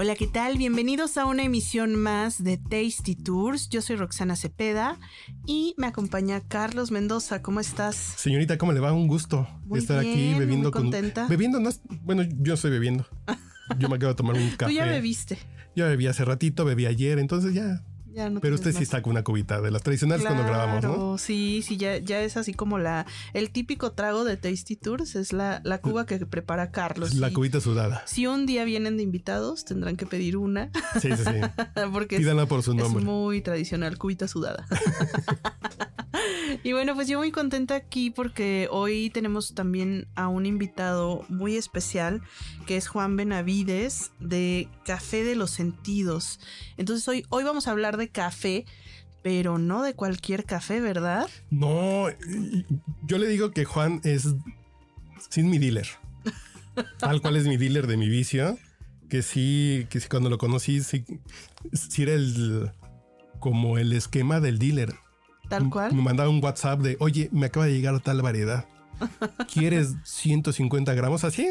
Hola, ¿qué tal? Bienvenidos a una emisión más de Tasty Tours. Yo soy Roxana Cepeda y me acompaña Carlos Mendoza. ¿Cómo estás? Señorita, ¿cómo le va? Un gusto Muy estar aquí bien, bebiendo muy contenta. con. Bebiendo, no es- bueno, yo estoy bebiendo. Yo me acabo de tomar un café. Tú ya bebiste. Ya bebí hace ratito, bebí ayer, entonces ya. Ya no Pero usted sí está con una cubita de las tradicionales cuando grabamos, ¿no? Sí, sí, ya, ya es así como la el típico trago de Tasty Tours, es la, la cuba que prepara Carlos. La Y cubita sudada. Si un día vienen de invitados, tendrán que pedir una, Sí, sí, sí. porque es, Pídanla por su es nombre. muy tradicional, cubita sudada. y bueno, pues yo muy contenta aquí porque hoy tenemos también a un invitado muy especial, que es Juan Benavides de Café de los Sentidos. Entonces hoy, hoy vamos a hablar de café, pero no de cualquier café, ¿verdad? No, yo le digo que Juan es sin mi dealer. Tal cual es mi dealer de mi vicio. Que sí, que sí, cuando lo conocí, sí, sí era el como el esquema del dealer. Tal cual. Me mandaba un WhatsApp de, oye, me acaba de llegar tal variedad. ¿Quieres 150 gramos? Así.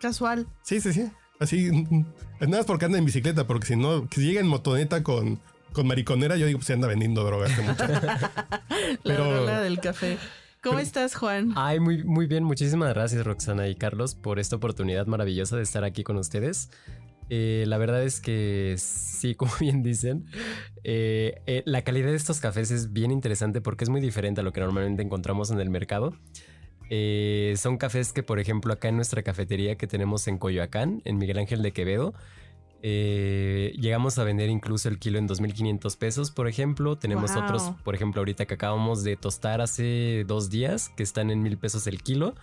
Casual. sí, sí, sí. Así, mm, nada más porque anda en bicicleta, porque si no, que si llega en motoneta con, con mariconera, yo digo, pues se anda vendiendo droga. este muchacho. La Pero- droga del café. ¿Cómo estás, Juan? Ay, muy, muy bien. Muchísimas gracias, Roxana y Carlos, por esta oportunidad maravillosa de estar aquí con ustedes. Eh, la verdad es que sí, como bien dicen, eh, eh, la calidad de estos cafés es bien interesante porque es muy diferente a lo que normalmente encontramos en el mercado. Eh, son cafés que, por ejemplo, acá en nuestra cafetería que tenemos en Coyoacán, en Miguel Ángel de Quevedo, eh, llegamos a vender incluso el kilo en 2.500 pesos, por ejemplo. Tenemos Wow. otros, por ejemplo, ahorita que acabamos de tostar hace dos días, que están en mil pesos el kilo.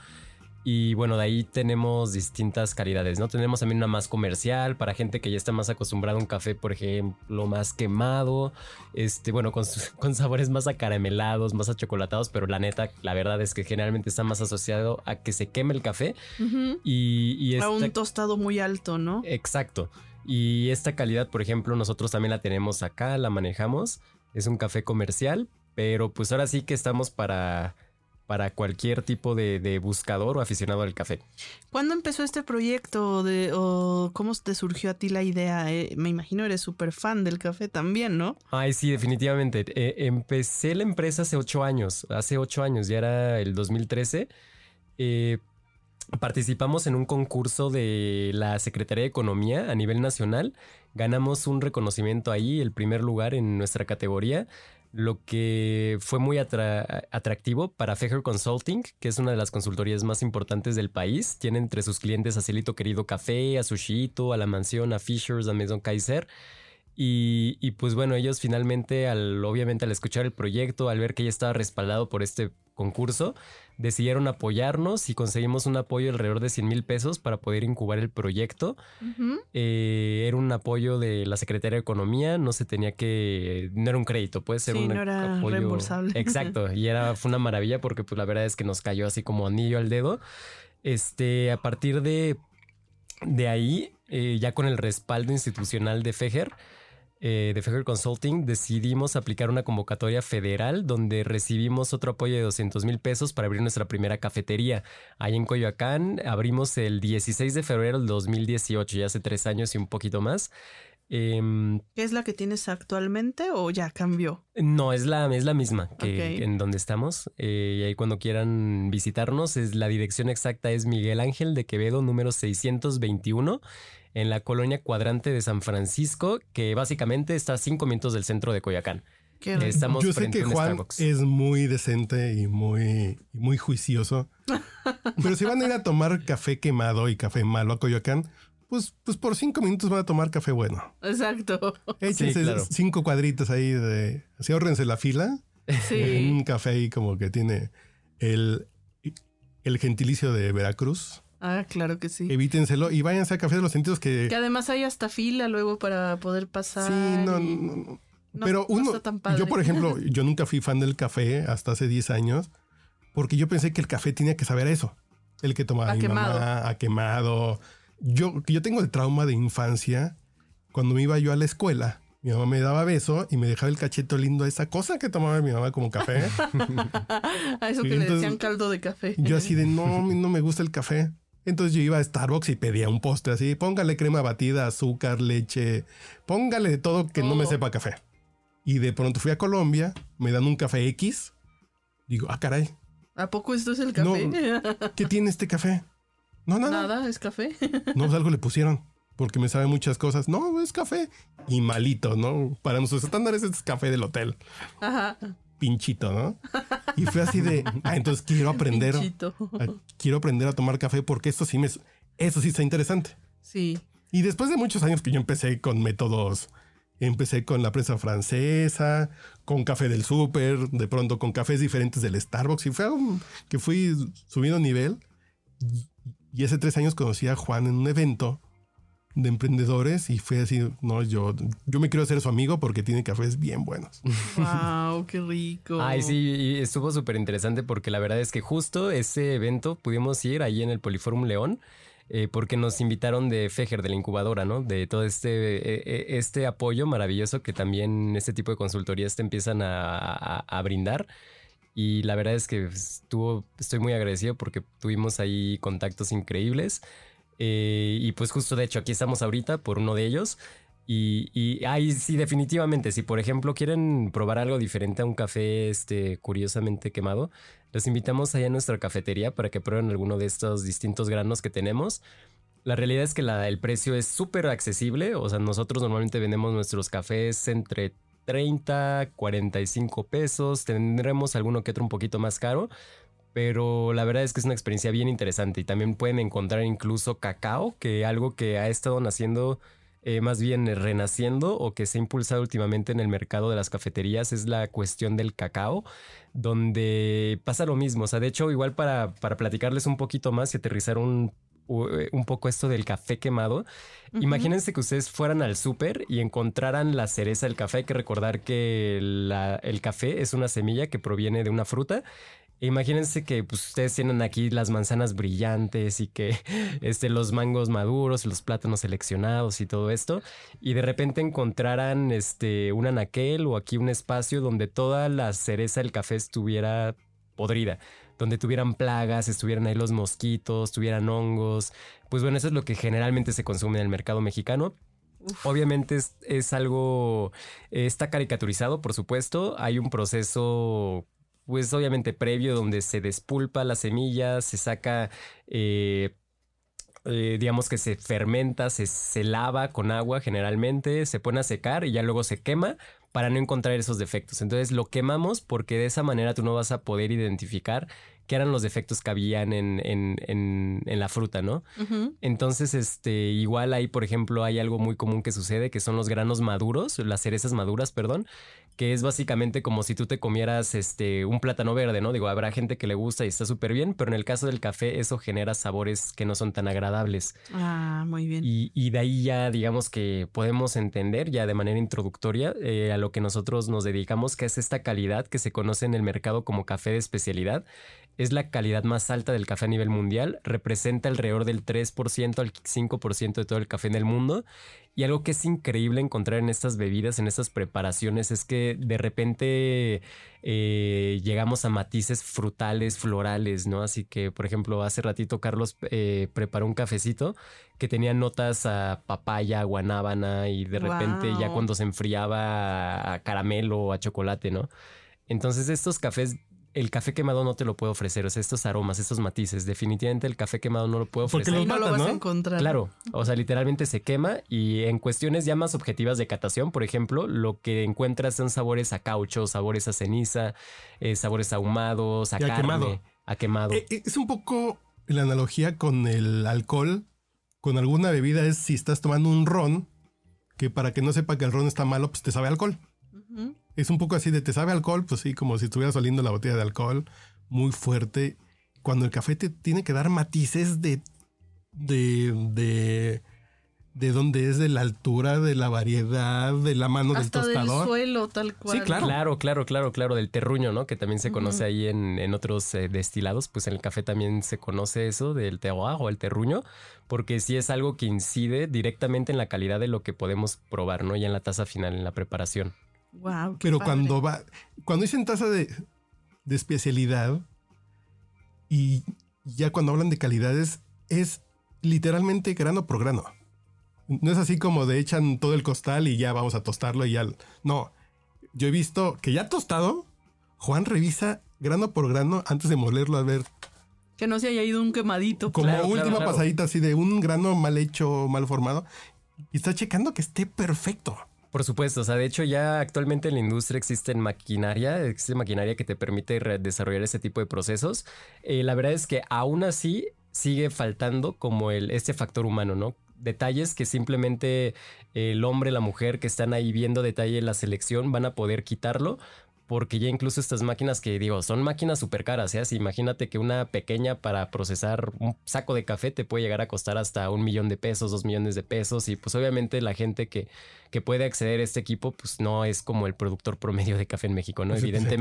Y bueno, de ahí tenemos distintas calidades, ¿no? Tenemos también una más comercial para gente que ya está más acostumbrada a un café, por ejemplo, más quemado, este, bueno, con, con sabores más acaramelados, más achocolatados, pero la neta, la verdad es que generalmente está más asociado a que se queme el café Ujú. y, y A un tostado muy alto, ¿no? Exacto. Y esta calidad, por ejemplo, nosotros también la tenemos acá, la manejamos. Es un café comercial, pero pues ahora sí que estamos para, para cualquier tipo de, de buscador o aficionado al café. ¿Cuándo empezó este proyecto de, o cómo te surgió a ti la idea? Eh, me imagino eres súper fan del café también, ¿no? Ay, sí, definitivamente. Eh, empecé la empresa hace ocho años. Hace ocho años, ya era el 2013. Eh, participamos en un concurso de la Secretaría de Economía a nivel nacional. Ganamos un reconocimiento ahí, el primer lugar en nuestra categoría, lo que fue muy atra- atractivo para Fejer Consulting, que es una de las consultorías más importantes del país. Tiene entre sus clientes a Celito Querido Café, a Sushito, a La Mansión, a Fishers, a Maison Kaiser. Y, y, pues bueno, ellos finalmente, al, obviamente al escuchar el proyecto, al ver que ya estaba respaldado por este concurso, decidieron apoyarnos y conseguimos un apoyo alrededor de 100 mil pesos para poder incubar el proyecto. Eh, era un apoyo de la Secretaría de Economía, no se tenía que, no era un crédito, puede ser Sí, un no era apoyo reembolsable. Exacto, y era fue una maravilla porque pues la verdad es que nos cayó así como anillo al dedo. Este, a partir de de ahí, eh, ya con el respaldo institucional de Fejer, eh, de Fejer Consulting, decidimos aplicar una convocatoria federal donde recibimos otro apoyo de 200 mil pesos para abrir nuestra primera cafetería. Ahí en Coyoacán abrimos el 16 de febrero del 2018, ya hace tres años y un poquito más. ¿Qué es la que tienes actualmente o ya cambió? no, es la, es la misma que en donde estamos. Eh, y ahí cuando quieran visitarnos, es, la dirección exacta es Miguel Ángel de Quevedo, número 621, en la colonia cuadrante de San Francisco, que básicamente está a cinco minutos del centro de rico. Estamos Yo sé frente que a un Juan Starbucks. es muy decente y muy, muy juicioso. Pero si van a ir a tomar café quemado y café malo a Coyoacán, pues, pues por cinco minutos van a tomar café bueno. Exacto. Échense claro. cinco cuadritos ahí de... Así ahorrense la fila. Sí. Un café ahí como que tiene el, el gentilicio de Veracruz. Ah, claro que sí. Evítenselo y váyanse a Café de los Sentidos que... Que además hay hasta fila luego para poder pasar. Sí, no, y- no, no. No, Pero no uno, está tan padre. yo por ejemplo, yo nunca fui fan del café hasta hace 10 años, porque yo pensé que el café tenía que saber eso. El que tomaba A mi quemado. mamá, a quemado. Yo, yo tengo el trauma de infancia. Cuando me iba yo a la escuela, mi mamá me daba beso y me dejaba el cachete lindo a esa cosa que tomaba mi mamá como café. A eso que le decían caldo de café. Yo así de no, no me gusta el café. Entonces yo iba a Starbucks y pedía un postre así, póngale crema batida, azúcar, leche, póngale de todo que no me Todo. sepa café. Y de pronto fui a Colombia, me dan un café X. Digo, ah, caray, ¿A poco esto es el café? ¿qué tiene este café? No, nada. Nada, es café. No, pues algo le pusieron, porque me sabe muchas cosas. No, es café. Y malito, ¿no? Para nuestros estándares es café del hotel. Ajá. Pinchito, ¿no? Y fue así de, ah, entonces quiero aprender. Pinchito. Ah, quiero aprender a tomar café porque esto sí me, eso sí está interesante. Sí. Y después de muchos años que yo empecé con métodos, empecé con la prensa francesa, con café del súper, de pronto con cafés diferentes del Starbucks y fue que fui subiendo nivel. Y hace tres años conocí a Juan en un evento de emprendedores y fue así, no, yo, yo me quiero hacer su amigo porque tiene cafés bien buenos. Wow, qué rico. Ay, sí, y estuvo súper interesante porque la verdad es que justo ese evento pudimos ir ahí en el Poliforum León. eh, porque nos invitaron de Fejer, de la incubadora, ¿no? De todo este, eh, eh, este apoyo maravilloso que también este tipo de consultorías te empiezan a, a- a brindar. Y la verdad es que estuvo, estoy muy agradecido porque tuvimos ahí contactos increíbles. Eh, y pues justo de hecho aquí estamos ahorita por uno de ellos. Y, y ahí sí, definitivamente, si por ejemplo quieren probar algo diferente a un café este, curiosamente quemado, los invitamos allá a nuestra cafetería para que prueben alguno de estos distintos granos que tenemos. La realidad es que la- el precio es súper accesible, o sea, nosotros normalmente vendemos nuestros cafés entre 30, 45 pesos, tendremos alguno que otro un poquito más caro, pero la verdad es que es una experiencia bien interesante y también pueden encontrar incluso cacao, que algo que ha estado naciendo, eh, más bien renaciendo o que se ha impulsado últimamente en el mercado de las cafeterías es la cuestión del cacao, donde pasa lo mismo. O sea, de hecho, igual para, para platicarles un poquito más y aterrizar un, un poco esto del café quemado. Imagínense que ustedes fueran al súper y encontraran la cereza del café. Hay que recordar que la- el café es una semilla que proviene de una fruta. E imagínense que pues, ustedes tienen aquí las manzanas brillantes y que este, los mangos maduros, los plátanos seleccionados y todo esto. Y de repente encontraran este, un anaquel o aquí un espacio donde toda la cereza del café estuviera podrida donde tuvieran plagas, estuvieran ahí los mosquitos, tuvieran hongos. Pues bueno, eso es lo que generalmente se consume en el mercado mexicano. Uf. Obviamente es, es algo, está caricaturizado, por supuesto. Hay un proceso, pues obviamente previo, donde se despulpa la semilla, se saca, eh, eh, digamos que se fermenta, se, se lava con agua generalmente, se pone a secar y ya luego se quema para no encontrar esos defectos. Entonces lo quemamos porque de esa manera tú no vas a poder identificar qué eran los defectos que habían en, en- en- en la fruta, ¿no? Entonces, este, igual ahí, por ejemplo, hay algo muy común que sucede, que son los granos maduros, las cerezas maduras, perdón, que es básicamente como si tú te comieras este, un plátano verde, ¿no? Digo, habrá gente que le gusta y está súper bien, pero en el caso del café eso genera sabores que no son tan agradables. Ah, muy bien. Y, y de ahí ya, digamos que podemos entender ya de manera introductoria eh, a lo que nosotros nos dedicamos, que es esta calidad que se conoce en el mercado como café de especialidad. Es la calidad más alta del café a nivel mundial, representa alrededor del 3% al 5% de todo el café en el mundo. Y algo que es increíble encontrar en estas bebidas, en estas preparaciones, es que de repente eh, llegamos a matices frutales, florales, ¿no? Así que, por ejemplo, hace ratito Carlos eh, preparó un cafecito que tenía notas a papaya, guanábana y de repente ya cuando se enfriaba a caramelo o a chocolate, ¿no? Entonces estos cafés, el café quemado no te lo puede ofrecer, o sea, estos aromas, estos matices, definitivamente el café quemado no lo puede Porque ofrecer. Ahí no lo vas a encontrar. Claro, o sea, literalmente se quema y en cuestiones ya más objetivas de catación, por ejemplo, lo que encuentras son sabores a caucho, sabores a ceniza, eh, sabores ahumados, a Y a carne, quemado. a quemado. Eh, eh, Es un poco la analogía con el alcohol, con alguna bebida, es si estás tomando un ron, que para que no sepa que el ron está malo, pues te sabe a alcohol. Es un poco así de te sabe alcohol, pues sí, como si estuviera saliendo la botella de alcohol, muy fuerte. Cuando el café te tiene que dar matices de, de, de, de dónde es, de la altura, de la variedad, de la mano Hasta del tostador. del suelo, tal cual. Sí, claro. Claro, claro, claro, claro, del terruño, ¿no? Que también se conoce ahí en, en otros eh, destilados, pues en el café también se conoce eso del terroir o el terruño, porque sí es algo que incide directamente en la calidad de lo que podemos probar, ¿no? Ya en la taza final, en la preparación. Wow, Pero cuando va, cuando dicen taza de, de especialidad y ya cuando hablan de calidades, es literalmente grano por grano. No es así como de echan todo el costal y ya vamos a tostarlo y ya. No, yo he visto que ya tostado, Juan revisa grano por grano antes de molerlo a ver Que no se haya ido un quemadito. como Claro, claro, última claro. pasadita así de un grano mal hecho, mal formado y está checando que esté perfecto. Por supuesto, o sea, de hecho ya actualmente en la industria existe maquinaria, existe maquinaria que te permite desarrollar ese tipo de procesos. Eh, la verdad es que aún así sigue faltando como el, este factor humano, ¿no? Detalles que simplemente el hombre, la mujer que están ahí viendo detalle en la selección van a poder quitarlo. Porque ya incluso estas máquinas que digo, son máquinas súper caras, ¿eh? Imagínate que una pequeña para procesar un saco de café te puede llegar a costar hasta un millón de pesos, dos millones de pesos. Y pues obviamente la gente que, que puede acceder a este equipo, pues no es como el productor promedio de café en México, ¿no? Sí, sí.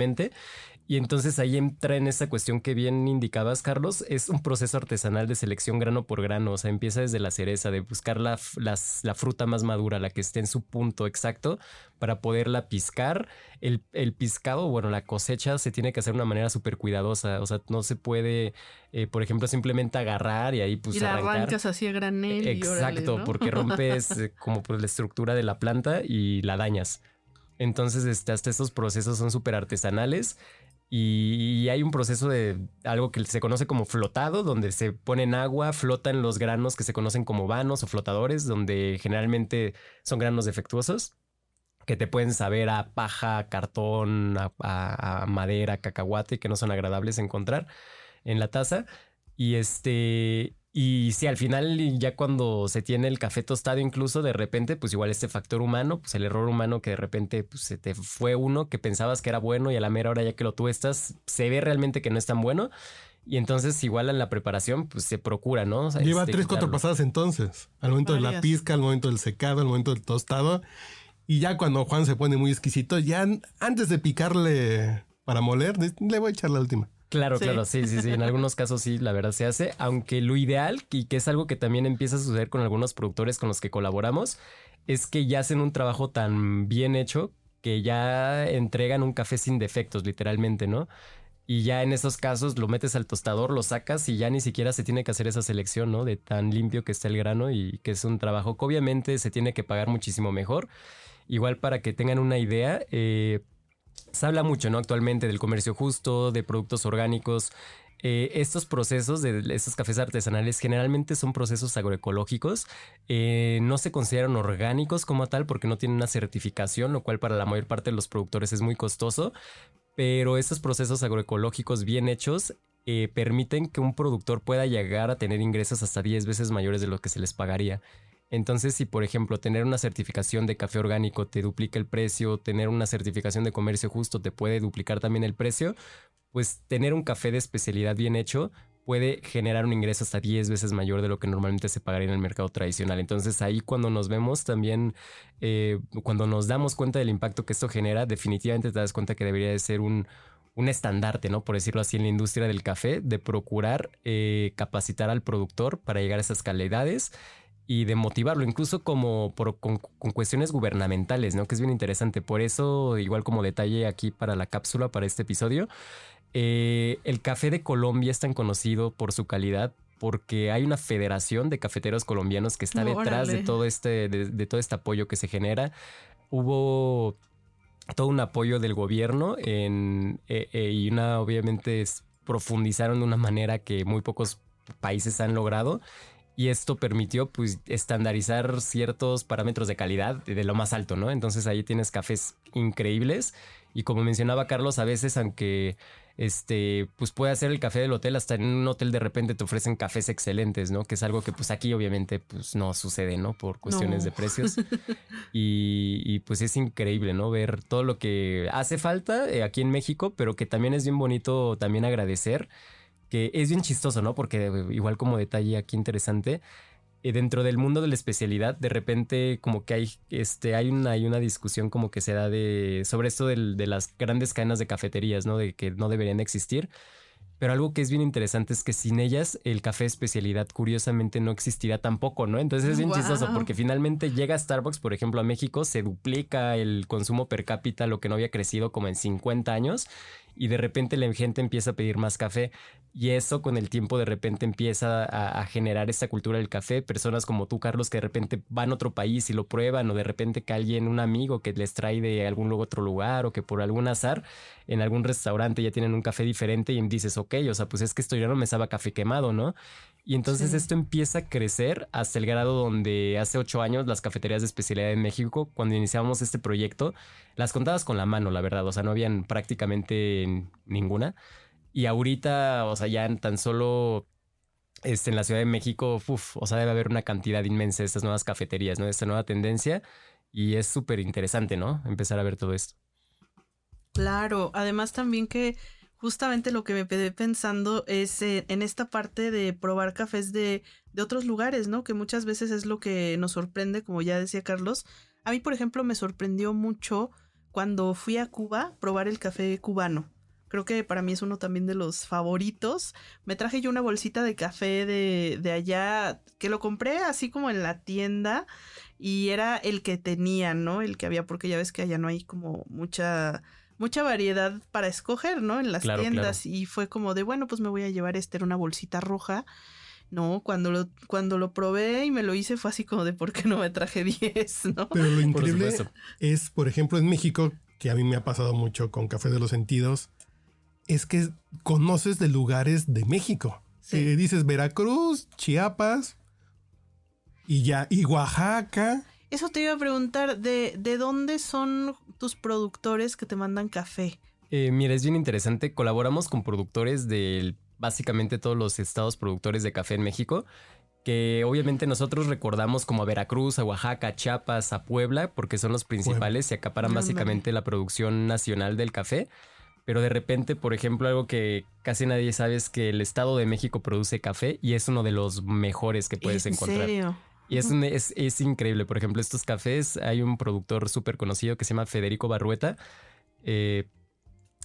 Y entonces ahí entra en esa cuestión que bien indicabas, Carlos, es un proceso artesanal de selección grano por grano, o sea, empieza desde la cereza, de buscar la, las- la fruta más madura, la que esté en su punto exacto, para poderla piscar. El, el piscado, bueno, la cosecha se tiene que hacer de una manera súper cuidadosa, o sea, no se puede, eh, por ejemplo, simplemente agarrar y ahí pues y la arrancar. arrancas así a granel. y órale, Exacto, ¿no? porque rompes eh, como pues, la estructura de la planta y la dañas. Entonces, este, hasta estos procesos son súper artesanales y, hay un proceso de algo que se conoce como flotado, donde se pone en agua, flotan los granos que se conocen como vanos o flotadores, donde generalmente son granos defectuosos que te pueden saber a paja, cartón, a- a madera, cacahuate, que no son agradables encontrar en la taza. Y este, y si al final ya cuando se tiene el café tostado incluso de repente, pues igual este factor humano, pues el error humano que de repente pues, se te fue uno que pensabas que era bueno y a la mera hora ya que lo tuestas se ve realmente que no es tan bueno. Y entonces igual en la preparación pues se procura, ¿no? O sea, Lleva este, tres, cuatro pasadas entonces. Al momento de la pizca, al momento del secado, al momento del tostado. Y ya cuando Juan se pone muy exquisito, ya an- antes de picarle para moler, le voy a echar la última. Claro, Sí. claro, sí, sí, sí. En algunos casos sí, la verdad se hace. Aunque lo ideal, y que es algo que también empieza a suceder con algunos productores con los que colaboramos, es que ya hacen un trabajo tan bien hecho que ya entregan un café sin defectos, literalmente, ¿no? Y ya en esos casos lo metes al tostador, lo sacas y ya ni siquiera se tiene que hacer esa selección, ¿no? De tan limpio que está el grano y que es un trabajo que obviamente se tiene que pagar muchísimo mejor. Igual para que tengan una idea, eh, se habla mucho, ¿no? Actualmente del comercio justo, de productos orgánicos. Eh, estos procesos de estos cafés artesanales generalmente son procesos agroecológicos. Eh, no se consideran orgánicos como tal porque no tienen una certificación, lo cual para la mayor parte de los productores es muy costoso. Pero estos procesos agroecológicos bien hechos eh, permiten que un productor pueda llegar a tener ingresos hasta 10 veces mayores de lo que se les pagaría. Entonces, si por ejemplo tener una certificación de café orgánico te duplica el precio, tener una certificación de comercio justo te puede duplicar también el precio, pues tener un café de especialidad bien hecho puede generar un ingreso hasta 10 veces mayor de lo que normalmente se pagaría en el mercado tradicional. Entonces ahí cuando nos vemos también, eh, cuando nos damos cuenta del impacto que esto genera, definitivamente te das cuenta que debería de ser un, un estandarte, ¿no? Por decirlo así, en la industria del café, de procurar eh, capacitar al productor para llegar a esas calidades y de motivarlo, incluso como por, con, con, cuestiones gubernamentales, ¿no? Que es bien interesante. Por eso, igual como detalle aquí para la cápsula, para este episodio, eh, el café de Colombia es tan conocido por su calidad porque hay una federación de cafeteros colombianos que está detrás de todo este, de, de todo este apoyo que se genera. Hubo todo un apoyo del gobierno en, eh, eh, y una, obviamente, es, profundizaron de una manera que muy pocos países han logrado y esto permitió pues estandarizar ciertos parámetros de calidad de lo más alto, ¿no? Entonces ahí tienes cafés increíbles y como mencionaba Carlos, a veces aunque este pues puede hacer el café del hotel, hasta en un hotel de repente te ofrecen cafés excelentes, ¿no? Que es algo que pues aquí obviamente pues no sucede, ¿no? Por cuestiones No. de precios. y, y, pues es increíble, ¿no? Ver todo lo que hace falta eh, aquí en México, pero que también es bien bonito también agradecer que es bien chistoso, ¿no? Porque igual como detalle aquí interesante, eh, dentro del mundo de la especialidad, de repente como que hay, este, hay, una, hay una discusión como que se da de, sobre esto del- de las grandes cadenas de cafeterías, ¿no? De que no deberían existir. Pero algo que es bien interesante es que sin ellas el café especialidad curiosamente no existirá tampoco, ¿no? Entonces es bien chistoso porque finalmente llega Starbucks, por ejemplo, a México, se duplica el consumo per cápita, lo que no había crecido como en 50 años, y de repente la gente empieza a pedir más café. Y eso con el tiempo de repente empieza a, generar esta cultura del café. Personas como tú, Carlos, que de repente van a otro país y lo prueban, o de repente que alguien, un amigo que les trae de algún otro lugar, o que por algún azar en algún restaurante ya tienen un café diferente y dices, ok, o sea, pues es que esto ya no me sabe café quemado, ¿no? Y entonces Sí. esto empieza a crecer hasta el grado donde hace ocho años las cafeterías de especialidad en México, cuando iniciamos este proyecto, las contabas con la mano, la verdad, o sea, no habían prácticamente ninguna. Y ahorita, o sea, ya en tan solo este, en la Ciudad de México, uf, o sea, debe haber una cantidad inmensa de estas nuevas cafeterías, ¿no? De esta nueva tendencia. Y es súper interesante, ¿no? Empezar a ver todo esto. Claro, además también que justamente lo que me quedé pensando es eh, en esta parte de probar cafés de, de otros lugares, ¿no? Que muchas veces es lo que nos sorprende, como ya decía Carlos. A mí, por ejemplo, me sorprendió mucho cuando fui a Cuba probar el café cubano. Creo que para mí es uno también de los favoritos. Me traje yo una bolsita de café de, de allá, que lo compré así como en la tienda y era el que tenía, ¿no? El que había, porque ya ves que allá no hay como mucha mucha variedad para escoger, ¿no? En las Claro, tiendas. Y fue como de, bueno, pues me voy a llevar este, era una bolsita roja. No, cuando lo, cuando lo probé y me lo hice fue así como de, ¿por qué no me traje 10, no? Pero lo increíble es, por ejemplo, en México, que a mí me ha pasado mucho con Café de los Sentidos, es que conoces de lugares de México. Sí. Eh, dices Veracruz, Chiapas y ya, y Oaxaca. Eso te iba a preguntar, ¿de, de dónde son tus productores que te mandan café? Eh, mira, es bien interesante. Colaboramos con productores de básicamente todos los estados productores de café en México. Que obviamente nosotros recordamos como a Veracruz, a Oaxaca, a Chiapas, a Puebla, porque son los principales y acaparan Ándale. básicamente la producción nacional del café. Pero de repente, por ejemplo, algo que casi nadie sabe es que el Estado de México produce café y es uno de los mejores que puedes ¿En encontrar. serio? Y es, un- es, es increíble. Por ejemplo, estos cafés, hay un productor súper conocido que se llama Federico Barrueta. Eh,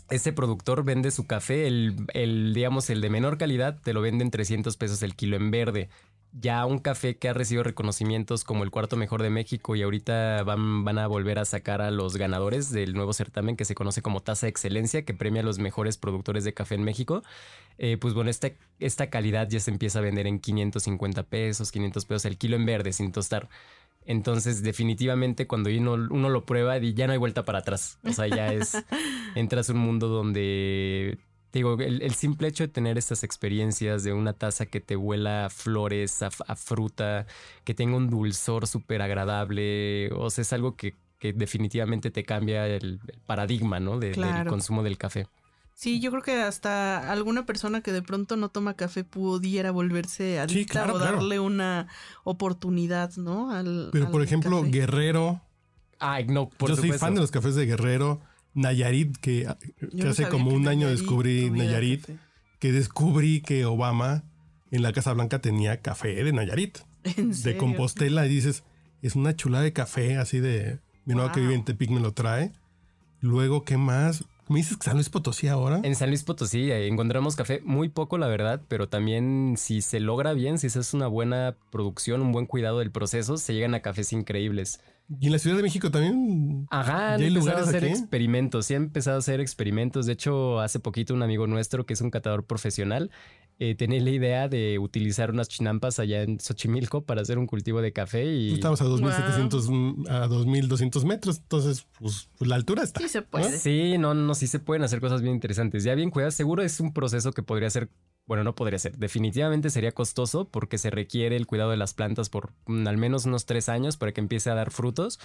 este productor vende su café, el, el, digamos, el de menor calidad, te lo vende en 300 pesos el kilo en verde. Ya un café que ha recibido reconocimientos como el cuarto mejor de México y ahorita van, van a volver a sacar a los ganadores del nuevo certamen que se conoce como Taza de Excelencia, que premia a los mejores productores de café en México. Eh, pues bueno, esta, esta calidad ya se empieza a vender en 550 pesos, 500 pesos el kilo en verde sin tostar. Entonces, definitivamente, cuando uno, uno lo prueba, y ya no hay vuelta para atrás. O sea, ya es. entras a un mundo donde. Te Digo, el, el simple hecho de tener estas experiencias de una taza que te huela a flores, a, fruta, que tenga un dulzor súper agradable, o sea, es algo que, que definitivamente te cambia el, el paradigma, ¿no? De- Del Claro. consumo del café. Sí, yo creo que hasta alguna persona que de pronto no toma café pudiera volverse adicta claro, o claro. darle una oportunidad, ¿no? Al- Pero, al por ejemplo, café. Guerrero. Ay, no, por yo supuesto. soy fan de los cafés de Guerrero. Nayarit, que, que Yo no hace como que un año Nayarit descubrí Nayarit, café. que descubrí que Obama en la Casa Blanca tenía café de Nayarit. ¿En de serio? Compostela y dices, es una chulada de café así de mi nueva que Wow. vive en Tepic me lo trae. Luego, ¿qué más? ¿Me dices que San Luis Potosí ahora? En San Luis Potosí encontramos café muy poco, la verdad, pero también si se logra bien, si se hace una buena producción, un buen cuidado del proceso, se llegan a cafés increíbles. Y en la Ciudad de México también. Ajá, han ¿Ya hay empezado a hacer aquí? experimentos, sí han empezado a hacer experimentos. De hecho, hace poquito un amigo nuestro que es un catador profesional eh, tenía la idea de utilizar unas chinampas allá en Xochimilco para hacer un cultivo de café y... Estamos a 2700, mm, a 2200 metros. Entonces, pues, pues, la altura está. Sí se puede. Sí, no, no, sí se pueden hacer cosas bien interesantes. Ya bien cuidadas, seguro es un proceso que podría ser, bueno, no podría ser, definitivamente sería costoso porque se requiere el cuidado de las plantas por mm, al menos unos tres años para que empiece a dar frutos.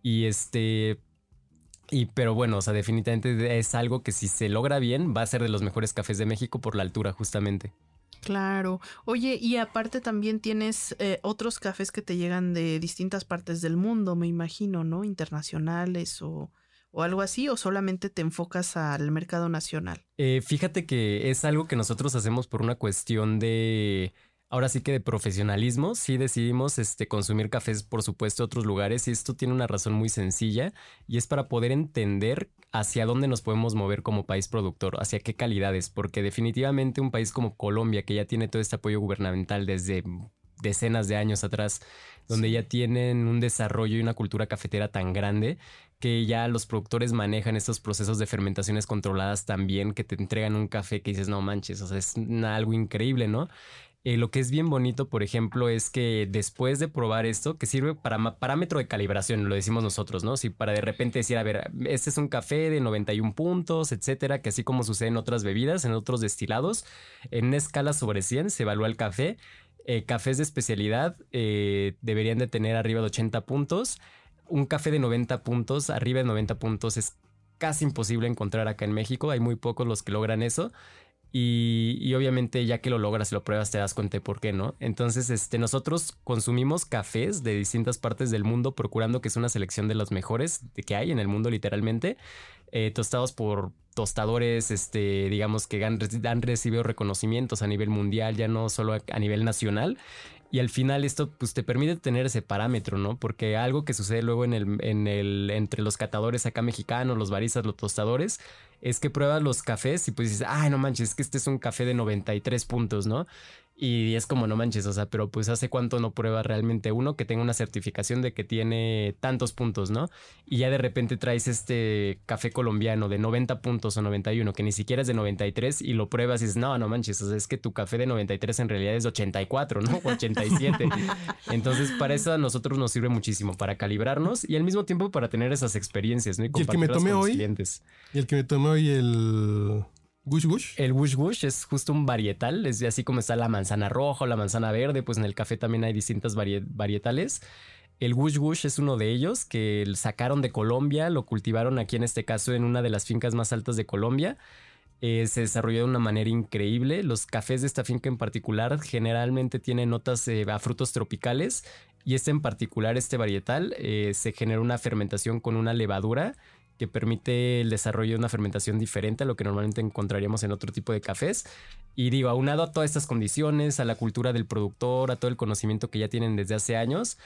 Y este, y pero bueno, o sea, definitivamente es algo que si se logra bien va a ser de los mejores cafés de México por la altura justamente. Claro. Oye, y aparte también tienes eh, otros cafés que te llegan de distintas partes del mundo, me imagino, ¿no? Internacionales o, o algo así, o solamente te enfocas al mercado nacional. Eh, fíjate que es algo que nosotros hacemos por una cuestión de ahora sí que de profesionalismo, sí decidimos este, consumir cafés, por supuesto, otros lugares y esto tiene una razón muy sencilla y es para poder entender hacia dónde nos podemos mover como país productor, hacia qué calidades, porque definitivamente un país como Colombia, que ya tiene todo este apoyo gubernamental desde decenas de años atrás, donde ya tienen un desarrollo y una cultura cafetera tan grande que ya los productores manejan estos procesos de fermentaciones controladas también, que te entregan un café que dices, no manches, o sea, es algo increíble, ¿no? Eh, lo que es bien bonito, por ejemplo, es que después de probar esto, que sirve para parámetro de calibración, lo decimos nosotros, ¿no? Si para de repente decir, a ver, este es un café de 91 puntos, etcétera, que así como sucede en otras bebidas, en otros destilados, en una escala sobre 100 se evalúa el café. Eh, cafés de especialidad eh, deberían de tener arriba de 80 puntos. Un café de 90 puntos, arriba de 90 puntos, es casi imposible encontrar acá en México. Hay muy pocos los que logran eso. Y, obviamente ya que lo logras y lo pruebas te das cuenta de por qué, ¿no? Entonces, este, nosotros consumimos cafés de distintas partes del mundo procurando que es una selección de los mejores que hay en el mundo literalmente, eh, tostados por tostadores, este, digamos que han, recibido reconocimientos a nivel mundial, ya no solo a nivel nacional. Y al final esto pues te permite tener ese parámetro, ¿no? Porque algo que sucede luego en el, en el, entre los catadores acá mexicanos, los baristas, los tostadores, es que pruebas los cafés y pues dices, ay, no manches, es que este es un café de 93 puntos, ¿no? Y es como, no manches, o sea, pero pues hace cuánto no prueba realmente uno que tenga una certificación de que tiene tantos puntos, ¿no? Y ya de repente traes este café colombiano de 90 puntos o 91, que ni siquiera es de 93, y lo pruebas y dices, no, no manches, o sea, es que tu café de 93 en realidad es de 84, ¿no? 87. Entonces, para eso a nosotros nos sirve muchísimo, para calibrarnos y al mismo tiempo para tener esas experiencias, ¿no? Y, el que me tomé hoy. Y el que me tomé hoy el Gush Gush. El Gush Gush es justo un varietal, es así como está la manzana roja o la manzana verde, pues en el café también hay distintas varietales. El Gush Gush es uno de ellos que sacaron de Colombia, lo cultivaron aquí en este caso en una de las fincas más altas de Colombia. Eh, se desarrolló de una manera increíble. Los cafés de esta finca en particular generalmente tienen notas eh, a frutos tropicales y este en particular, este varietal, eh, se genera una fermentación con una levadura que permite el desarrollo de una fermentación diferente a lo que normalmente encontraríamos en otro tipo de cafés. Y digo, aunado a todas estas condiciones, a la cultura del productor, a todo el conocimiento que ya tienen desde hace años,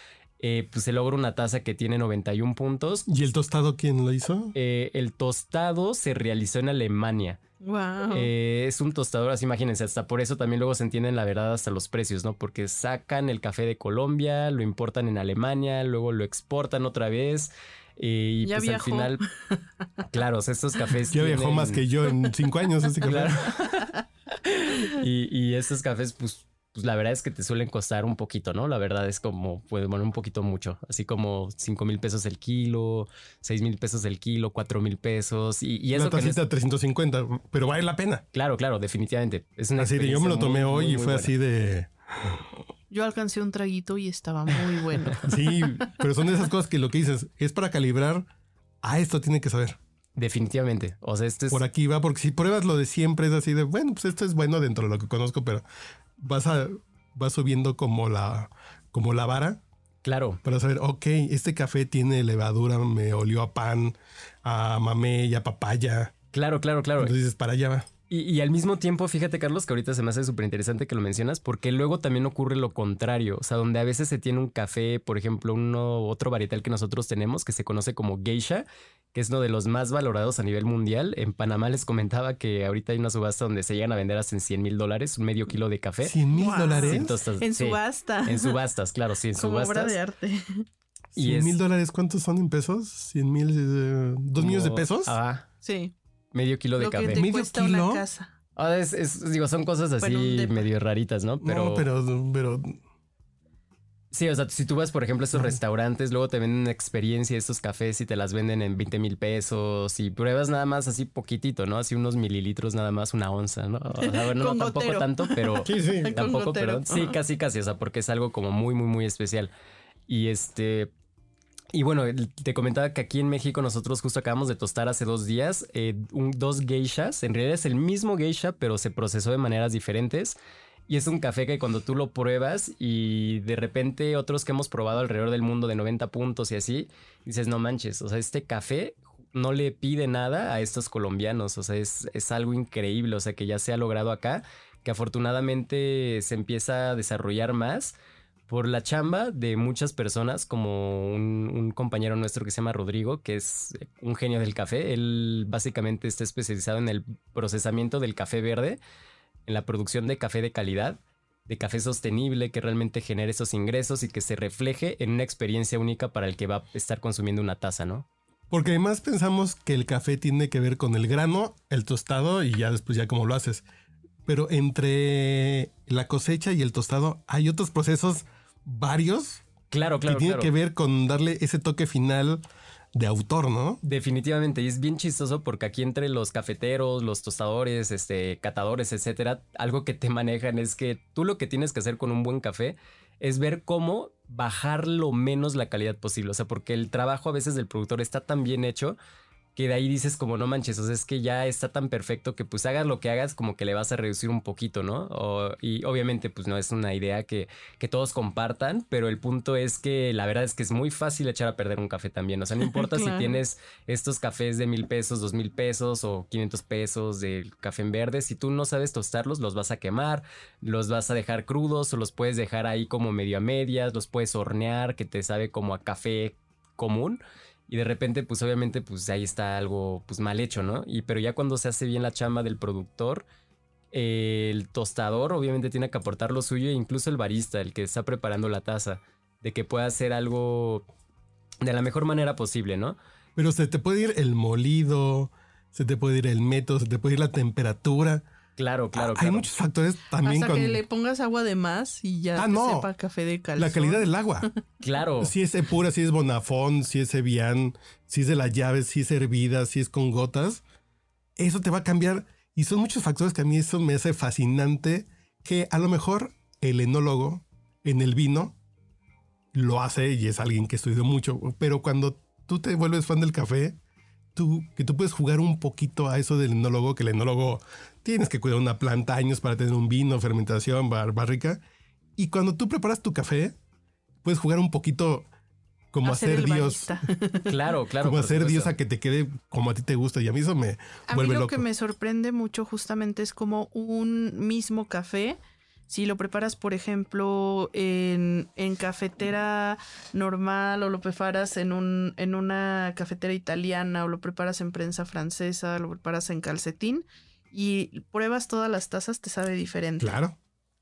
eh, pues se logra una taza que tiene 91 puntos. ¿Y el tostado quién lo hizo? Eh, el tostado se realizó en Alemania. Wow. Eh, es un tostador, así imagínense, hasta por eso también luego se entienden la verdad hasta los precios, ¿no? Porque sacan el café de Colombia, lo importan en Alemania, luego lo exportan otra vez. Y ya pues al final, claro, estos cafés. Ya viajó más que yo en cinco años ese café. y, y estos cafés, pues, pues la verdad es que te suelen costar un poquito, ¿no? La verdad es como, pues bueno, un poquito mucho. Así como cinco mil pesos el kilo, seis mil pesos el kilo, cuatro mil pesos. Y, y eso. Una tacita 350, pero vale la pena. Claro, claro, definitivamente. Es una así de yo me lo tomé hoy y fue así de. Yo alcancé un traguito y estaba muy bueno. sí, pero son de esas cosas que lo que dices es para calibrar. A esto tiene que saber. Definitivamente. O sea, este es... Por aquí va, porque si pruebas lo de siempre es así de, bueno, pues esto es bueno dentro de lo que conozco, pero vas a vas subiendo como la como la vara. Claro. Para saber, ok, este café tiene levadura, me olió a pan, a mamé y a papaya. Claro, claro, claro. Entonces dices, para allá va. Y, al mismo tiempo, fíjate, Carlos, que ahorita se me hace súper interesante que lo mencionas, porque luego también ocurre lo contrario. O sea, donde a veces se tiene un café, por ejemplo, uno, otro varietal que nosotros tenemos, que se conoce como geisha, que es uno de los más valorados a nivel mundial. En Panamá les comentaba que ahorita hay una subasta donde se llegan a vender hasta en 100 mil dólares, un medio kilo de café. 100 mil dólares. en subasta. en subastas, claro, sí, en subastas. Como obra de arte. 100 mil dólares, ¿cuántos son en pesos? 100 mil, eh, dos millones de pesos. Ah, sí. Medio kilo de Lo café. Que te ¿Medio cuesta kilo? Una casa. Ah, es, es- digo, son cosas así Bueno, medio raritas, ¿no? Pero, No, pero, pero sí, o sea, si tú vas, por ejemplo, a estos restaurantes, luego te venden una experiencia de estos cafés y te las venden en 20 mil pesos y pruebas nada más así poquitito, ¿no? Así unos mililitros nada más, una onza, ¿no? O sea, bueno, no tampoco gotero. tanto, pero sí, sí. Tampoco, perdón. Sí, casi, casi, o sea, porque es algo como muy, muy, muy especial. Y este... Y bueno, te comentaba que aquí en México nosotros justo acabamos de tostar hace dos días eh, dos geishas. En realidad es el mismo geisha, pero se procesó de maneras diferentes. Y es un café que cuando tú lo pruebas y de repente otros que hemos probado alrededor del mundo de 90 puntos y así, dices, no manches, o sea, este café no le pide nada a estos colombianos, o sea, es, es algo increíble, o sea, que ya se ha logrado acá, que afortunadamente se empieza a desarrollar más por la chamba de muchas personas, como un, compañero nuestro que se llama Rodrigo, que es un genio del café. Él básicamente está especializado en el procesamiento del café verde, en la producción de café de calidad, de café sostenible, que realmente genere esos ingresos y que se refleje en una experiencia única para el que va a estar consumiendo una taza, ¿no? Porque además pensamos que el café tiene que ver con el grano, el tostado y ya después ya cómo lo haces. Pero entre la cosecha y el tostado hay otros procesos varios. Claro, claro. Que tiene claro. que ver con darle ese toque final de autor, ¿no? Definitivamente, y es bien chistoso porque aquí entre los cafeteros, los tostadores, este, catadores, etcétera, algo que te manejan es que tú lo que tienes que hacer con un buen café es ver cómo bajar lo menos la calidad posible. O sea, porque el trabajo a veces del productor está tan bien hecho que de ahí dices como no manches, o sea, es que ya está tan perfecto que pues hagas lo que hagas como que le vas a reducir un poquito, ¿no? O, y obviamente pues no es una idea que, que, todos compartan, pero el punto es que la verdad es que es muy fácil echar a perder un café también, o sea, no importa claro. si tienes estos cafés de mil pesos, dos mil pesos o 500 pesos de café en verde, si tú no sabes tostarlos, los vas a quemar, los vas a dejar crudos o los puedes dejar ahí como medio a medias, los puedes hornear, que te sabe como a café común y de repente pues obviamente pues ahí está algo pues mal hecho, ¿no? Y pero ya cuando se hace bien la chamba del productor, el tostador obviamente tiene que aportar lo suyo e incluso el barista, el que está preparando la taza, de que pueda hacer algo de la mejor manera posible, ¿no? Pero se te puede ir el molido, se te puede ir el método, se te puede ir la temperatura. Claro, claro, Hay claro. muchos factores también. Hasta con... que le pongas agua de más y ya ah, no. sepa café de calzón. La calidad del agua. claro. Si es pura, si es bonafón, si es Evian, si es de la llave, si es hervida, si es con gotas. Eso te va a cambiar. Y son muchos factores que a mí eso me hace fascinante. Que a lo mejor el enólogo en el vino lo hace y es alguien que estudió mucho. Pero cuando tú te vuelves fan del café, tú, que tú puedes jugar un poquito a eso del enólogo, que el enólogo tienes que cuidar una planta años para tener un vino, fermentación, bar, barrica. Y cuando tú preparas tu café, puedes jugar un poquito como hacer, hacer Dios. claro, claro. Como hacer Dios a que te quede como a ti te gusta. Y a mí eso me a vuelve mí lo loco. que me sorprende mucho justamente es como un mismo café. Si lo preparas, por ejemplo, en, en cafetera normal o lo preparas en, un, en una cafetera italiana o lo preparas en prensa francesa, lo preparas en calcetín y pruebas todas las tazas, te sabe diferente. Claro.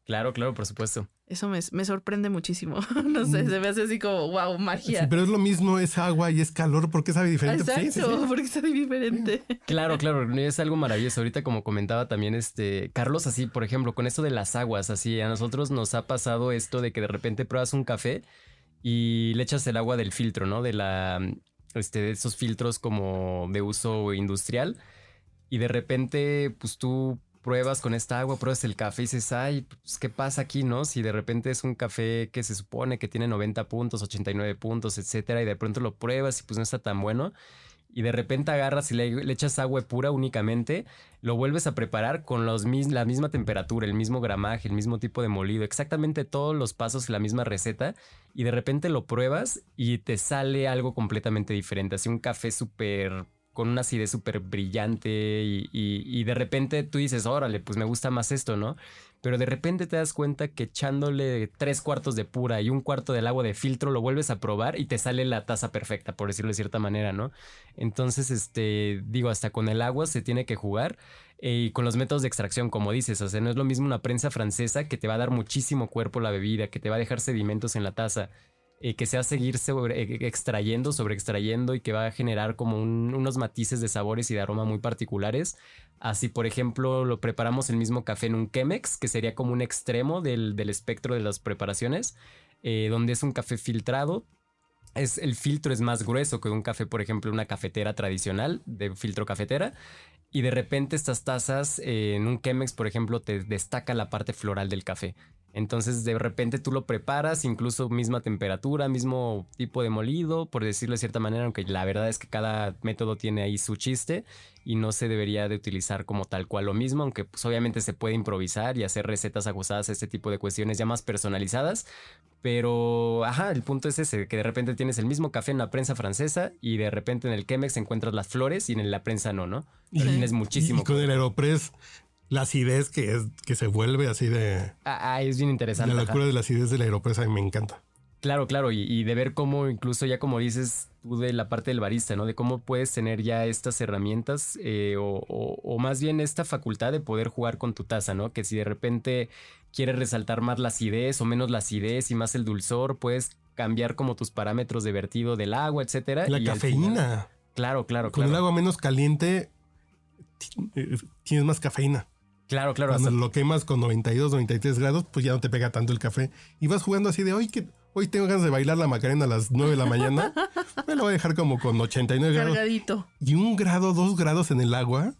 Claro, claro, por supuesto. Eso me, me sorprende muchísimo. no sé, se me hace así como, wow, magia. Sí, pero es lo mismo, es agua y es calor. ¿Por qué sabe diferente? Exacto, sí, sí, sí. porque sabe diferente. Claro, claro, es algo maravilloso. Ahorita como comentaba también este Carlos, así, por ejemplo, con esto de las aguas, así, a nosotros nos ha pasado esto de que de repente pruebas un café y le echas el agua del filtro, ¿no? De la, este, de esos filtros como de uso industrial y de repente, pues tú pruebas con esta agua, pruebas el café y dices, ay, pues, ¿qué pasa aquí, no? Si de repente es un café que se supone que tiene 90 puntos, 89 puntos, etcétera, y de pronto lo pruebas y pues no está tan bueno. Y de repente agarras y le, echas agua pura únicamente, lo vuelves a preparar con los, la misma temperatura, el mismo gramaje, el mismo tipo de molido, exactamente todos los pasos y la misma receta, y de repente lo pruebas y te sale algo completamente diferente, así un café súper con una acidez súper brillante y, de repente tú dices, órale, pues me gusta más esto, ¿no? Pero de repente te das cuenta que echándole tres cuartos de pura y un cuarto del agua de filtro lo vuelves a probar y te sale la taza perfecta, por decirlo de cierta manera, ¿no? Entonces, este, digo, hasta con el agua se tiene que jugar eh, y con los métodos de extracción, como dices, o sea, no es lo mismo una prensa francesa que te va a dar muchísimo cuerpo la bebida, que te va a dejar sedimentos en la taza eh, que sea seguir sobre, eh, extrayendo, sobre extrayendo y que va a generar como un, unos matices de sabores y de aroma muy particulares. Así, por ejemplo, lo preparamos el mismo café en un Chemex, que sería como un extremo del, del espectro de las preparaciones, eh, donde es un café filtrado. Es, el filtro es más grueso que un café, por ejemplo, una cafetera tradicional de filtro cafetera. Y de repente estas tazas eh, en un Chemex, por ejemplo, te destaca la parte floral del café. Entonces de repente tú lo preparas, incluso misma temperatura, mismo tipo de molido, por decirlo de cierta manera, aunque la verdad es que cada método tiene ahí su chiste y no se debería de utilizar como tal cual lo mismo, aunque pues obviamente se puede improvisar y hacer recetas ajustadas a este tipo de cuestiones ya más personalizadas. Pero, ajá, el punto es ese, que de repente tienes el mismo café en la prensa francesa y de repente en el Chemex encuentras las flores y en la prensa no, ¿no? Pero y, tienes muchísimo. Y con el Aeropress la acidez que es que se vuelve así de Ah, ah, es bien interesante. la ajá. locura de la acidez de la Aeropress a mí me encanta. Claro, claro, y, y de ver cómo incluso ya como dices tú de la parte del barista, ¿no? De cómo puedes tener ya estas herramientas eh, o, o- o más bien esta facultad de poder jugar con tu taza, ¿no? Que si de repente quieres resaltar más la acidez o menos la acidez y más el dulzor, puedes cambiar como tus parámetros de vertido del agua, etcétera. La y cafeína. final- claro, claro, Con claro. el agua menos caliente eh, tienes más cafeína. Claro, claro. Cuando hasta- lo quemas con 92, 93 grados, pues ya no te pega tanto el café. Y vas jugando así de hoy que hoy tengo ganas de bailar la Macarena a las 9 de la mañana. Me lo voy a dejar como con 89 grados. Cargadito. Y un grado, dos grados en el agua,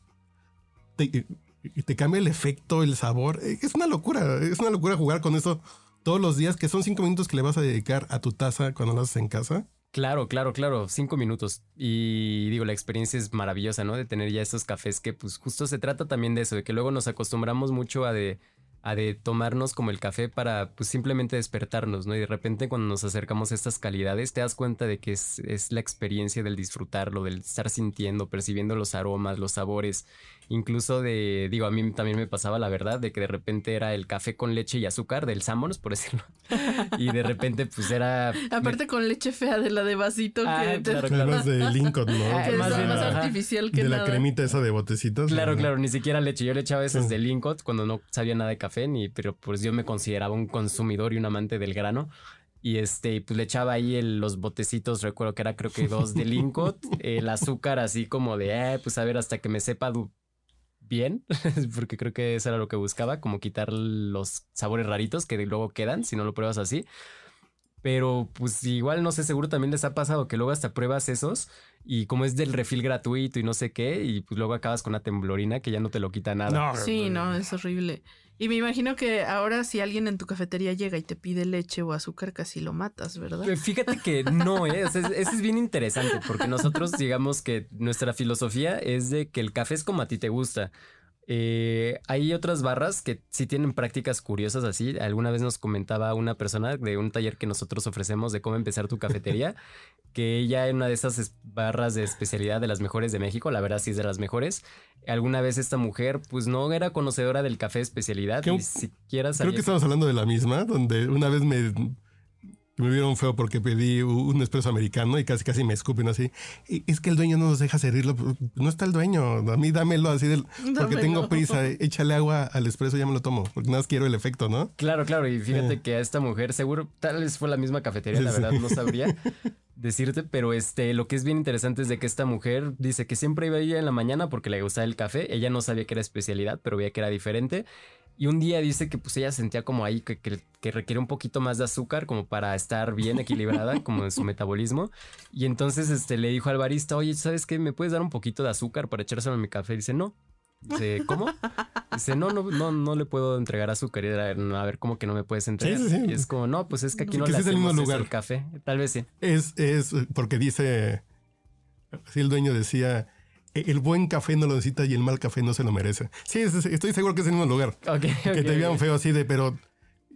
te, y te cambia el efecto, el sabor. Eh, Es una locura. Es una locura jugar con eso todos los días, que son cinco minutos que le vas a dedicar a tu taza cuando lo haces en casa. Claro, claro, claro, cinco minutos. Y digo, la experiencia es maravillosa, ¿no? De tener ya estos cafés que pues justo se trata también de eso, de que luego nos acostumbramos mucho a de, a de tomarnos como el café para pues simplemente despertarnos, ¿no? Y de repente cuando nos acercamos a estas calidades te das cuenta de que es, es la experiencia del disfrutarlo, del estar sintiendo, percibiendo los aromas, los sabores, incluso de, digo, a mí también me pasaba la verdad, de que de repente era el café con leche y azúcar del Sammons, por decirlo. y de repente pues era... Aparte con leche fea de la de vasito Ah, que te- claro, de Lincoln, ¿no? Ah, que es más bien, más artificial que de nada. la cremita esa de botecitos. Claro, ¿no? claro, ni siquiera leche. Yo le echaba esas Sí. de Lincoln cuando no sabía nada de café, ni, pero pues yo me consideraba un consumidor y un amante del grano. Y este, pues le echaba ahí el- los botecitos, recuerdo que era creo que dos de Lincoln, el azúcar así como de, eh, pues a ver, hasta que me sepa bien, porque creo que eso era lo que buscaba, como quitar los sabores raritos que luego quedan si no lo pruebas así. Pero pues igual no sé, seguro también les ha pasado que luego hasta pruebas esos y como es del refil gratuito y no sé qué, y pues luego acabas con una temblorina que ya no te lo quita nada. No, Sí, no, es horrible. Y me imagino que ahora si alguien en tu cafetería llega y te pide leche o azúcar, casi lo matas, ¿verdad? Eh, Fíjate que no, ¿eh? O sea, es- eso es bien interesante porque nosotros digamos que nuestra filosofía es de que el café es como a ti te gusta. Eh, hay otras barras que sí tienen prácticas curiosas así. Alguna vez nos comentaba una persona de un taller que nosotros ofrecemos de cómo empezar tu cafetería, que ella en una de esas es- barras de especialidad de las mejores de México, la verdad sí es de las mejores. Alguna vez esta mujer pues no era conocedora del café de especialidad, Creo- ni siquiera Creo sabía que estamos hablando de la misma, donde una vez me, me vieron feo porque pedí un espresso americano y casi casi me escupen así. "Y Es que el dueño no nos deja servirlo. No está el dueño. A mí dámelo así del, porque tengo prisa. Échale agua al espresso, ya me lo tomo. Porque nada más quiero el efecto, ¿no? Claro, claro, y fíjate Eh. que a esta mujer seguro, tal vez fue la misma cafetería, la Sí. verdad no sabría decirte, pero este, lo que es bien interesante es de que esta mujer dice que siempre iba ella en la mañana porque le gustaba el café, ella no sabía que era especialidad, pero veía que era diferente, y un día dice que pues ella sentía como ahí que, que, que requiere un poquito más de azúcar como para estar bien equilibrada como en su metabolismo, y entonces este, le dijo al barista, oye, ¿sabes qué? ¿Me puedes dar un poquito de azúcar para echárselo a mi café? Y dice, no. Dice, ¿cómo? Dice, no, no, no, no le puedo entregar azúcar. Y era, "No, a ver, ¿cómo que no me puedes entregar? sí, sí. Y es como, no, pues es que aquí no que le es el mismo lugar. café. Tal vez sí. Es, es porque dice, así el dueño decía, "E, el buen café no lo necesita y el mal café no se lo merece. Sí, es- es- estoy seguro que es el mismo lugar. Ok, que te vean feo así de, pero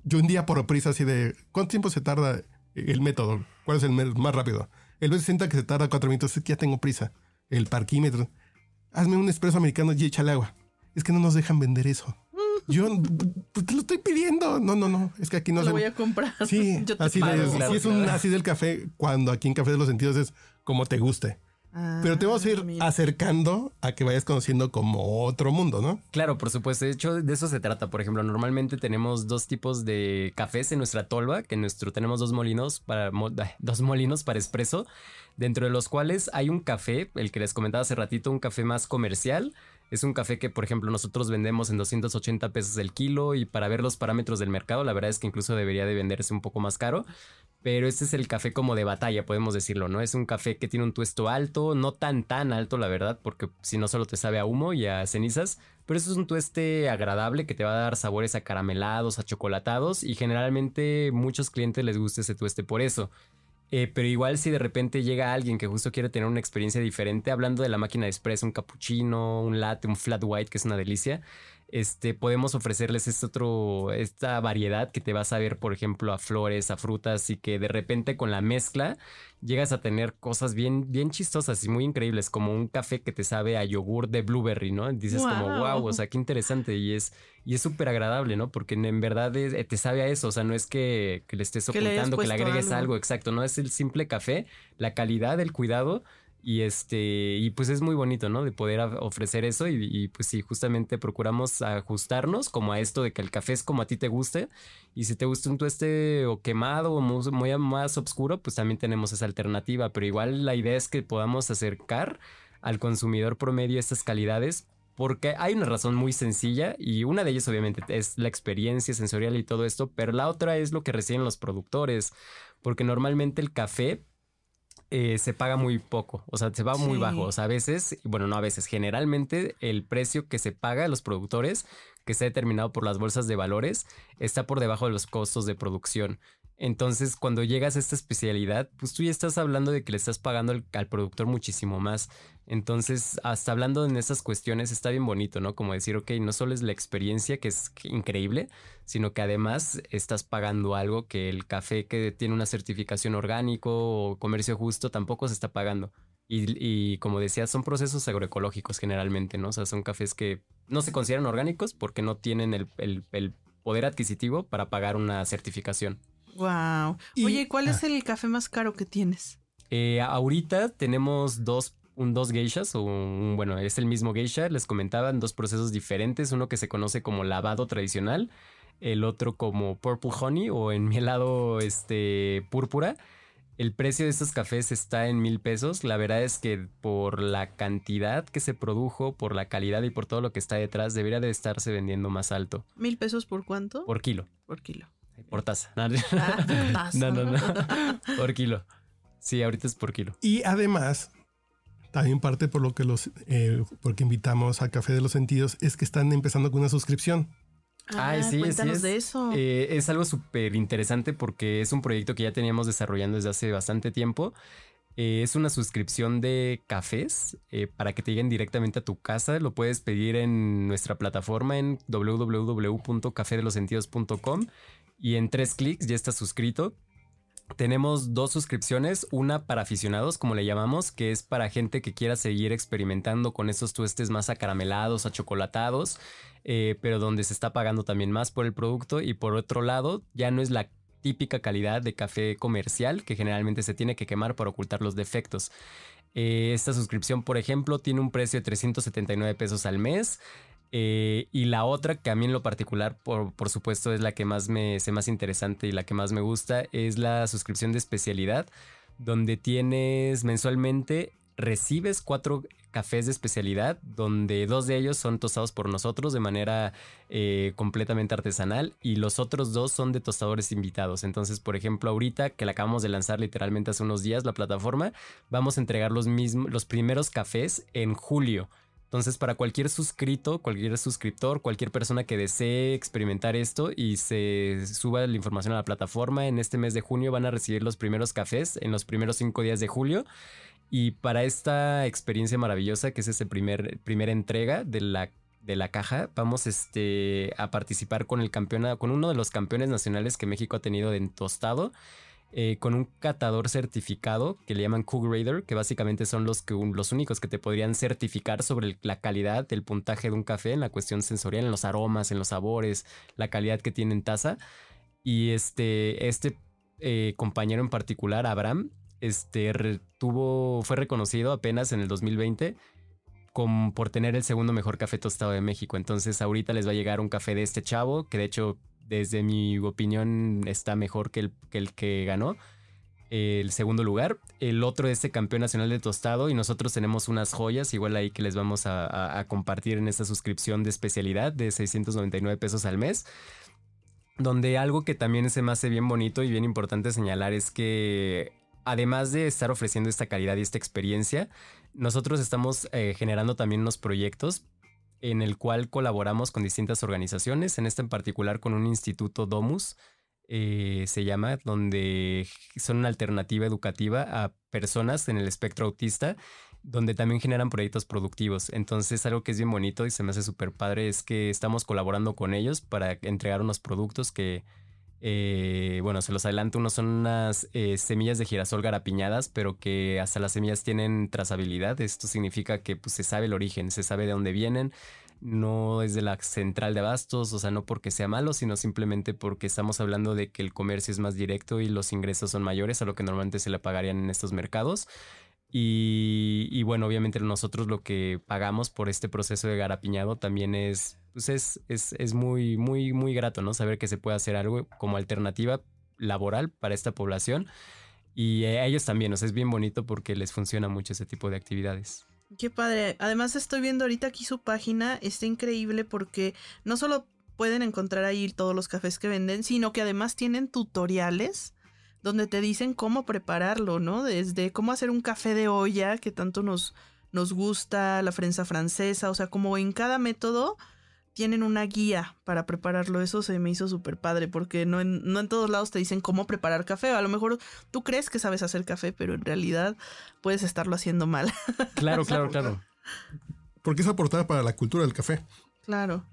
yo un día por prisa así de, ¿cuánto tiempo se tarda el método? ¿Cuál es el más rápido? El B60 que se tarda cuatro minutos, es que ya tengo prisa. El parquímetro. Hazme un espresso americano y échale agua. Es que no nos dejan vender eso. Yo pues, te lo estoy pidiendo. No, no, no. Es que aquí no Lo se... voy a comprar. Sí, Yo te así, de- pago. Claro, sí es un claro. así del café, cuando aquí en Café de los Sentidos es como te guste. Pero te vamos a Ah, ir mira. acercando a que vayas conociendo como otro mundo, ¿no? Claro, por supuesto. De hecho, de eso se trata. Por ejemplo, normalmente tenemos dos tipos de cafés en nuestra tolva, que en nuestro tenemos dos molinos para dos molinos para espresso, dentro de los cuales hay un café, el que les comentaba hace ratito, un café más comercial. Es un café que, por ejemplo, nosotros vendemos en 280 pesos el kilo y para ver los parámetros del mercado, la verdad es que incluso debería de venderse un poco más caro. Pero este es el café como de batalla, podemos decirlo, ¿no? Es un café que tiene un tuesto alto, no tan tan alto, la verdad, porque si no solo te sabe a humo y a cenizas, pero eso es un tueste agradable que te va a dar sabores acaramelados, achocolatados y generalmente muchos clientes les gusta ese tueste por eso. Eh, pero igual si de repente llega alguien que justo quiere tener una experiencia diferente, hablando de la máquina de espresso, un cappuccino, un latte, un flat white, que es una delicia, este, podemos ofrecerles este otro, esta variedad que te va a saber, por ejemplo, a flores, a frutas y que de repente con la mezcla llegas a tener cosas bien, bien chistosas y muy increíbles, como un café que te sabe a yogur de blueberry, ¿no? Dices como, wow, o sea, qué interesante y es y es súper agradable, ¿no? Porque en, verdad eh, te sabe a eso, o sea, no es que, le estés ocultando, que le, agregues algo. exacto, no es el simple café, la calidad, el cuidado y este, y pues es muy bonito, ¿no? De poder ofrecer eso y, pues sí, justamente procuramos ajustarnos como a esto de que el café es como a ti te guste. Y si te gusta un tueste o quemado o muy, muy más oscuro, pues también tenemos esa alternativa. Pero igual la idea es que podamos acercar al consumidor promedio estas calidades porque hay una razón muy sencilla y una de ellas obviamente es la experiencia sensorial y todo esto, pero la otra es lo que reciben los productores, porque normalmente el café eh, se paga muy poco, o sea, se va muy bajo. O sea, a veces, bueno, no a veces, generalmente el precio que se paga a los productores, que está determinado por las bolsas de valores, está por debajo de los costos de producción. Entonces, cuando llegas a esta especialidad, pues tú ya estás hablando de que le estás pagando al, productor muchísimo más. Entonces, hasta hablando en esas cuestiones, está bien bonito, ¿no? Como decir, ok, no solo es la experiencia, que es increíble, sino que además estás pagando algo que el café que tiene una certificación orgánico o comercio justo tampoco se está pagando. Y, como decía, son procesos agroecológicos generalmente, ¿no? O sea, son cafés que no se consideran orgánicos porque no tienen el poder adquisitivo para pagar una certificación. Wow. Oye, ¿cuál es ah. el café más caro que tienes? Eh, ahorita tenemos dos, un, dos geishas, o un, bueno, es el mismo geisha, les comentaban, dos procesos diferentes, uno que se conoce como lavado tradicional, el otro como purple honey o en este, púrpura. El precio de estos cafés está en mil pesos. La verdad es que por la cantidad que se produjo, por la calidad y por todo lo que está detrás, debería de estarse vendiendo más alto. ¿Mil pesos por cuánto? Por kilo. Por kilo. Por taza. Ah, no, no, no. Por kilo. Sí, ahorita es por kilo. Y además, también parte por lo que los, eh, porque invitamos a Café de los Sentidos, es que están empezando con una suscripción. Ay, ah, sí, cuéntanos es, de eso. Eh, es algo súper interesante porque es un proyecto que ya teníamos desarrollando desde hace bastante tiempo. Eh, es una suscripción de cafés para que te lleguen directamente a tu casa. Lo puedes pedir en nuestra plataforma en www.cafedelosentidos.com y en tres clics ya estás suscrito. Tenemos dos suscripciones, una para aficionados, como le llamamos, que es para gente que quiera seguir experimentando con esos tuestes más acaramelados, achocolatados, eh, pero donde se está pagando también más por el producto. Y por otro lado, ya no es la típica calidad de café comercial que generalmente se tiene que quemar para ocultar los defectos. Eh, esta suscripción, por ejemplo, tiene un precio de 379 pesos al mes. Eh, y la otra, que a mí en lo particular, por, por, supuesto, es la que más me sé más interesante y la que más me gusta, es la suscripción de especialidad, donde tienes mensualmente, recibes cuatro cafés de especialidad, donde dos de ellos son tostados por nosotros de manera eh, completamente artesanal y los otros dos son de tostadores invitados. Entonces, por ejemplo, ahorita que la acabamos de lanzar literalmente hace unos días la plataforma, vamos a entregar los mismos, los primeros cafés en julio. Entonces, para cualquier suscrito, cualquier suscriptor, cualquier persona que desee experimentar esto y se suba la información a la plataforma, en este mes de junio van a recibir los primeros cafés en los primeros cinco días de julio. Y para esta experiencia maravillosa, que es esta primer, primera entrega de la, de la caja, vamos este, a participar con, el campeona, con uno de los campeones nacionales que México ha tenido en tostado. Eh, con un catador certificado que le llaman Cook Grader, que básicamente son los, que, los únicos que te podrían certificar sobre la calidad del puntaje de un café en la cuestión sensorial, en los aromas, en los sabores, la calidad que tiene en taza. Y este, este eh, compañero en particular, Abraham, este, tuvo, fue reconocido apenas en el 2020 por tener el segundo mejor café tostado de México. Entonces ahorita les va a llegar un café de este chavo, que de hecho desde mi opinión está mejor que el que, ganó el segundo lugar. El otro es el campeón nacional de tostado y nosotros tenemos unas joyas igual ahí que les vamos a, compartir en esta suscripción de especialidad de 699 pesos al mes. Donde algo que también se me hace bien bonito y bien importante señalar es que además de estar ofreciendo esta calidad y esta experiencia, nosotros estamos eh, generando también unos proyectos en el cual colaboramos con distintas organizaciones, en este en particular con un instituto Domus, eh, se llama, donde son una alternativa educativa a personas en el espectro autista donde también generan proyectos productivos. Entonces, algo que es bien bonito y se me hace súper padre es que estamos colaborando con ellos para entregar unos productos que, eh, bueno, se los adelanto, unos son unas eh, semillas de girasol garapiñadas, pero que hasta las semillas tienen trazabilidad. Esto significa que pues, se sabe el origen, se sabe de dónde vienen. No es de la central de abastos, o sea, no porque sea malo, sino simplemente porque estamos hablando de que el comercio es más directo y los ingresos son mayores a lo que normalmente se le pagarían en estos mercados. Y, bueno, obviamente nosotros lo que pagamos por este proceso de garapiñado también es, pues es, es, es muy, muy, muy grato, ¿no? Saber que se puede hacer algo como alternativa laboral para esta población. Y a ellos también, o sea, es bien bonito porque les funciona mucho ese tipo de actividades. Qué padre. Además estoy viendo ahorita aquí su página, está increíble porque no solo pueden encontrar ahí todos los cafés que venden, sino que además tienen tutoriales donde te dicen cómo prepararlo, ¿no? Desde cómo hacer un café de olla, que tanto nos, nos gusta, la prensa francesa, o sea, como en cada método tienen una guía para prepararlo. Eso se me hizo súper padre, porque no en, no en todos lados te dicen cómo preparar café. A lo mejor tú crees que sabes hacer café, pero en realidad puedes estarlo haciendo mal. Claro, claro, claro. Porque es aportar para la cultura del café. Claro.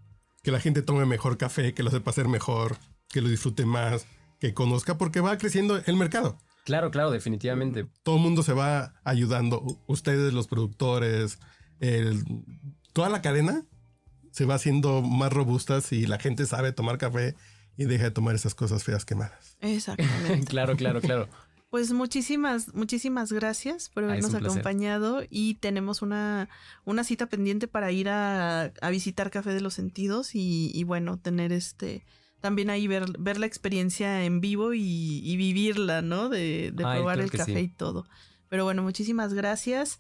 Que la gente tome mejor café, que lo sepa hacer mejor, que lo disfrute más que conozca porque va creciendo el mercado. Claro, claro, definitivamente. Todo el mundo se va ayudando. Ustedes, los productores, toda la cadena se va haciendo más robusta si la gente sabe tomar café y deja de tomar esas cosas feas quemadas. Exactamente. claro, claro, claro. Pues muchísimas, muchísimas gracias por habernos acompañado y tenemos una, una cita pendiente para ir a, visitar Café de los Sentidos y, y bueno, tener este también ahí ver, ver la experiencia en vivo y, vivirla, ¿no? De, probar el café y todo. Pero bueno, muchísimas gracias.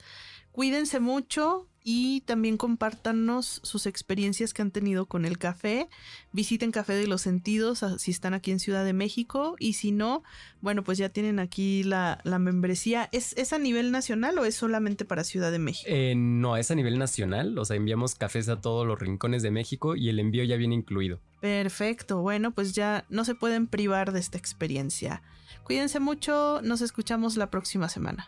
Cuídense mucho y también compártanos sus experiencias que han tenido con el café. Visiten Café de los Sentidos si están aquí en Ciudad de México y si no, bueno, pues ya tienen aquí la, membresía. ¿Es, ¿Es, a nivel nacional o es solamente para Ciudad de México? Eh, no, es a nivel nacional. O sea, enviamos cafés a todos los rincones de México y el envío ya viene incluido. Perfecto, bueno, pues ya no se pueden privar de esta experiencia. Cuídense mucho, nos escuchamos la próxima semana.